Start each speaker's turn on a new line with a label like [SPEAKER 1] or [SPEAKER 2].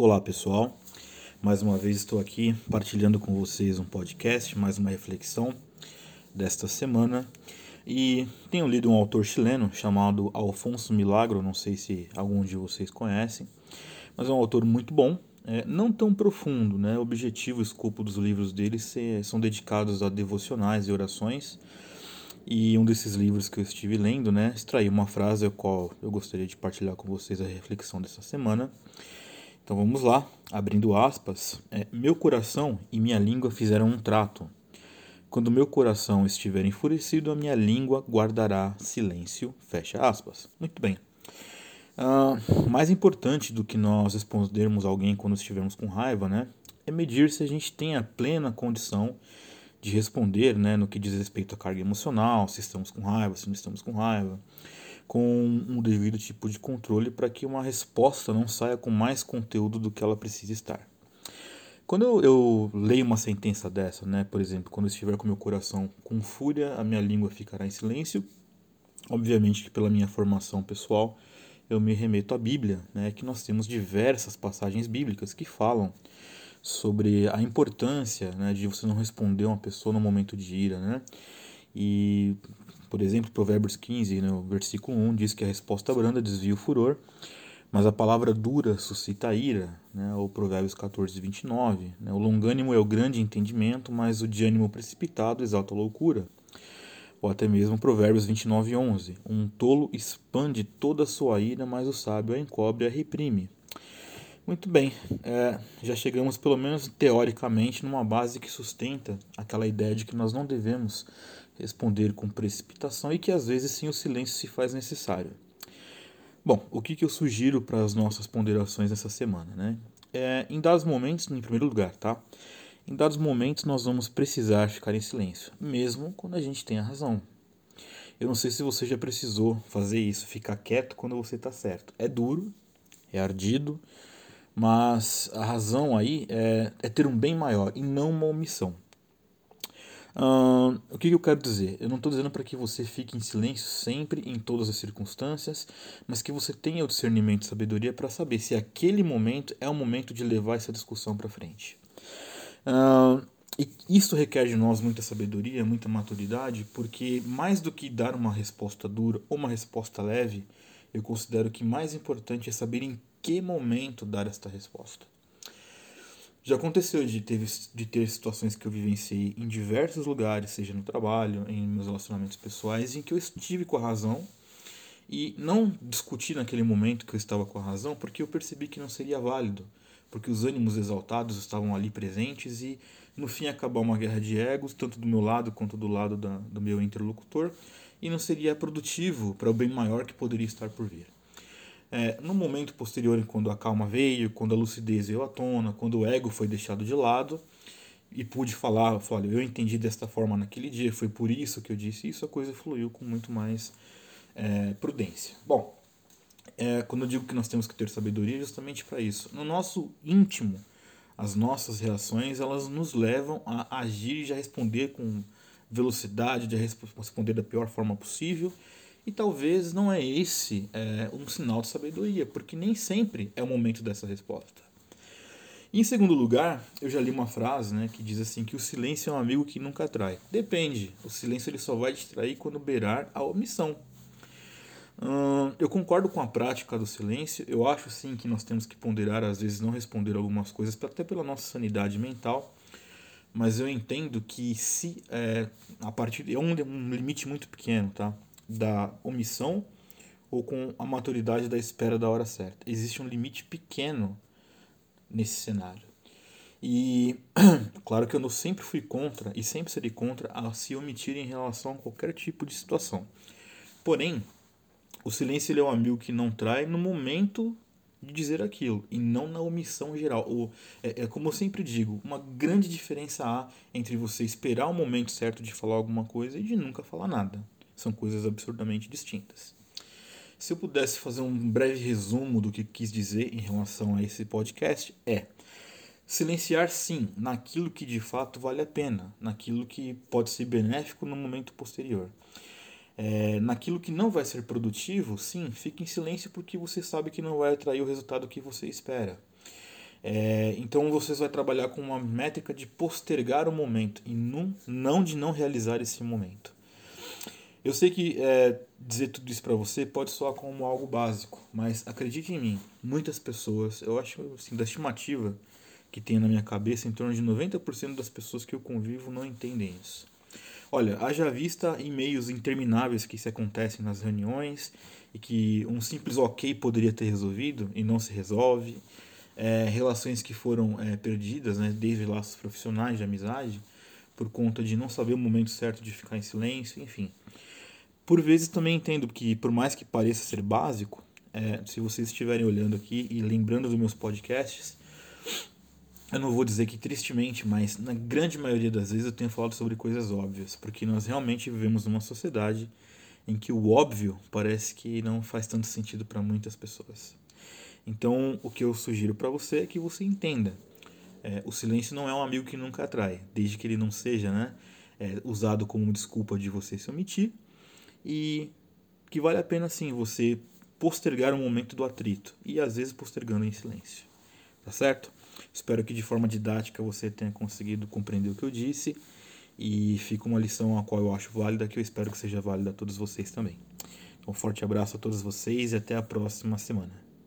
[SPEAKER 1] Olá pessoal, mais uma vez estou aqui partilhando com vocês um podcast, mais uma reflexão desta semana. E tenho lido um autor chileno chamado Alfonso Milagro, não sei se algum de vocês conhecem, mas é um autor muito bom, é, não tão profundo, né? O objetivo o escopo dos livros dele se, são dedicados a devocionais e orações. E um desses livros que eu estive lendo, né, extraí uma frase a qual eu gostaria de partilhar com vocês a reflexão dessa semana então vamos lá, abrindo aspas. É, meu coração e minha língua fizeram um trato. Quando meu coração estiver enfurecido, a minha língua guardará silêncio. Fecha aspas. Muito bem. Uh, mais importante do que nós respondermos alguém quando estivermos com raiva, né, é medir se a gente tem a plena condição de responder, né, no que diz respeito à carga emocional, se estamos com raiva, se não estamos com raiva com um devido tipo de controle para que uma resposta não saia com mais conteúdo do que ela precisa estar. Quando eu, eu, leio uma sentença dessa, né, por exemplo, quando estiver com meu coração com fúria, a minha língua ficará em silêncio. Obviamente que pela minha formação pessoal, eu me remeto à Bíblia, né, que nós temos diversas passagens bíblicas que falam sobre a importância né, de você não responder uma pessoa no momento de ira, né? E por exemplo, Provérbios 15, no né, versículo 1, diz que a resposta branda desvia o furor, mas a palavra dura suscita ira. Né? Ou Provérbios 14, 29. Né? O longânimo é o grande entendimento, mas o de ânimo precipitado exalta a loucura. Ou até mesmo Provérbios 29, 11. Um tolo expande toda a sua ira, mas o sábio a encobre e a reprime. Muito bem, é, já chegamos pelo menos teoricamente numa base que sustenta aquela ideia de que nós não devemos responder com precipitação e que às vezes sim o silêncio se faz necessário. Bom, o que, que eu sugiro para as nossas ponderações essa semana, né? É, em dados momentos, em primeiro lugar, tá? Em dados momentos nós vamos precisar ficar em silêncio, mesmo quando a gente tem a razão. Eu não sei se você já precisou fazer isso, ficar quieto quando você está certo. É duro, é ardido, mas a razão aí é, é ter um bem maior e não uma omissão. Uh, o que, que eu quero dizer? Eu não estou dizendo para que você fique em silêncio sempre, em todas as circunstâncias, mas que você tenha o discernimento e sabedoria para saber se aquele momento é o momento de levar essa discussão para frente. Uh, e isso requer de nós muita sabedoria, muita maturidade, porque mais do que dar uma resposta dura ou uma resposta leve, eu considero que mais importante é saber em que momento dar esta resposta. Já aconteceu de ter, de ter situações que eu vivenciei em diversos lugares, seja no trabalho, em meus relacionamentos pessoais, em que eu estive com a razão e não discuti naquele momento que eu estava com a razão, porque eu percebi que não seria válido, porque os ânimos exaltados estavam ali presentes e no fim acabar uma guerra de egos, tanto do meu lado quanto do lado da, do meu interlocutor, e não seria produtivo para o bem maior que poderia estar por vir. É, no momento posterior, quando a calma veio, quando a lucidez veio à tona, quando o ego foi deixado de lado e pude falar, olha, eu entendi desta forma naquele dia, foi por isso que eu disse isso, a coisa fluiu com muito mais é, prudência. Bom, é, quando eu digo que nós temos que ter sabedoria, é justamente para isso. No nosso íntimo, as nossas reações elas nos levam a agir e já responder com velocidade, de responder da pior forma possível e talvez não é esse é, um sinal de sabedoria, porque nem sempre é o momento dessa resposta. em segundo lugar, eu já li uma frase né, que diz assim que o silêncio é um amigo que nunca trai. Depende, o silêncio ele só vai te trair quando beirar a omissão. Hum, eu concordo com a prática do silêncio. Eu acho sim que nós temos que ponderar, às vezes, não responder algumas coisas, até pela nossa sanidade mental. Mas eu entendo que se é, a partir é um, um limite muito pequeno, tá? Da omissão ou com a maturidade da espera da hora certa. Existe um limite pequeno nesse cenário. E claro que eu sempre fui contra e sempre serei contra a se omitir em relação a qualquer tipo de situação. Porém, o silêncio ele é um amigo que não trai no momento de dizer aquilo e não na omissão geral. Ou, é, é como eu sempre digo, uma grande diferença há entre você esperar o momento certo de falar alguma coisa e de nunca falar nada. São coisas absurdamente distintas. Se eu pudesse fazer um breve resumo do que quis dizer em relação a esse podcast, é silenciar sim naquilo que de fato vale a pena, naquilo que pode ser benéfico no momento posterior. É, naquilo que não vai ser produtivo, sim, fique em silêncio porque você sabe que não vai atrair o resultado que você espera. É, então você vai trabalhar com uma métrica de postergar o momento e não, não de não realizar esse momento. Eu sei que é, dizer tudo isso para você pode soar como algo básico, mas acredite em mim, muitas pessoas, eu acho assim, da estimativa que tenho na minha cabeça, em torno de 90% das pessoas que eu convivo não entendem isso. Olha, haja vista e-mails intermináveis que se acontecem nas reuniões e que um simples ok poderia ter resolvido e não se resolve, é, relações que foram é, perdidas, né, desde laços profissionais de amizade, por conta de não saber o momento certo de ficar em silêncio, enfim. Por vezes também entendo que, por mais que pareça ser básico, é, se vocês estiverem olhando aqui e lembrando dos meus podcasts, eu não vou dizer que tristemente, mas na grande maioria das vezes eu tenho falado sobre coisas óbvias, porque nós realmente vivemos numa sociedade em que o óbvio parece que não faz tanto sentido para muitas pessoas. Então, o que eu sugiro para você é que você entenda. É, o silêncio não é um amigo que nunca atrai, desde que ele não seja né, é, usado como desculpa de você se omitir, e que vale a pena sim você postergar o momento do atrito, e às vezes postergando em silêncio. Tá certo? Espero que de forma didática você tenha conseguido compreender o que eu disse e fica uma lição a qual eu acho válida que eu espero que seja válida a todos vocês também. Um forte abraço a todos vocês e até a próxima semana.